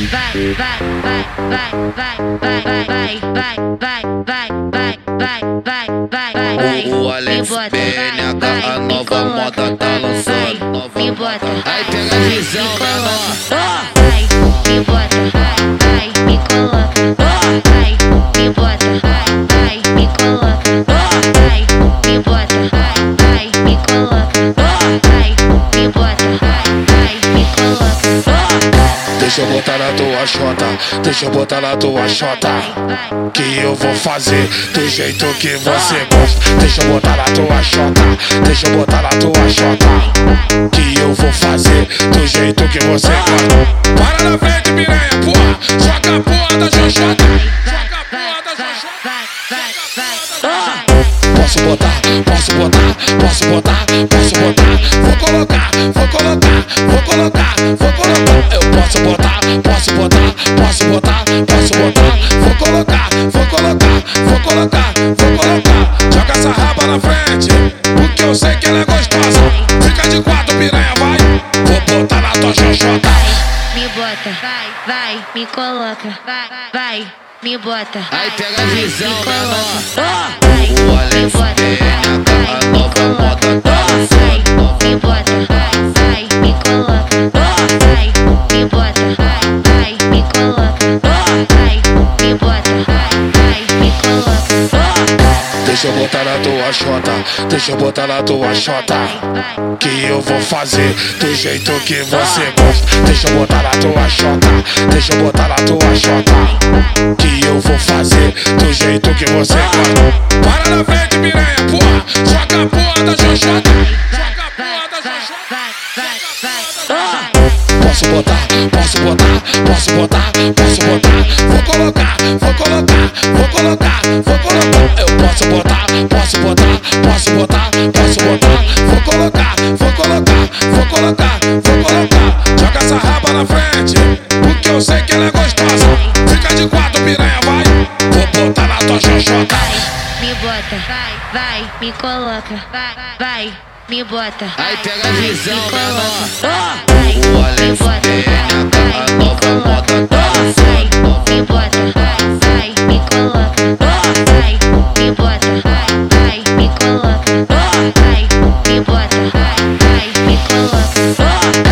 O nova moda tá lançando. Aí pega a visão, me menor. Botar na tua chota, deixa eu botar na tua chota. Que eu vou fazer do jeito que você gosta. Deixa eu botar na tua chota, deixa eu botar na tua chota. Que eu vou fazer do jeito que você gosta. Para na frente, piranha, porra. Joga a porra da xoxota. Joga a porra da xoxota. Posso botar, posso botar, posso botar, posso botar. Vou colocar, vou colocar, vou colocar, vou colocar. Eu posso botar, colocar, vou colocar, vou colocar. Joga essa raba na frente, porque eu sei que ela é gostosa. Fica de quatro, piranha, vai. Vou botar na tua xoxota. Me bota, vai, vai, me coloca, vai, vai, me bota. Aí pega a visão, menor. Deixa eu botar na tua chota, deixa eu botar na tua chota. Que eu vou fazer do jeito que você gosta. Deixa eu botar na tua chota, deixa eu botar na tua chota. Que eu vou fazer do jeito que você gosta. Para na frente, piranha, porra. Joga a porra da xoxota. Joga a da. Posso botar, posso botar, posso botar, posso botar. Vou colocar, vou colocar, vou colocar, posso botar, posso botar, posso botar, posso botar. Vou colocar, vou colocar, vou colocar, vou colocar. Joga essa raba na frente, porque eu sei que ela é gostosa. Fica de quatro, piranha, vai. Vou botar na tua xoxota. Me bota, vai, vai, me coloca, vai, vai, me bota. Aí pega a visão, menor. Vai, O me Alex bota, PNH, a vai, me bota, Ay, ay, qué color. Oh.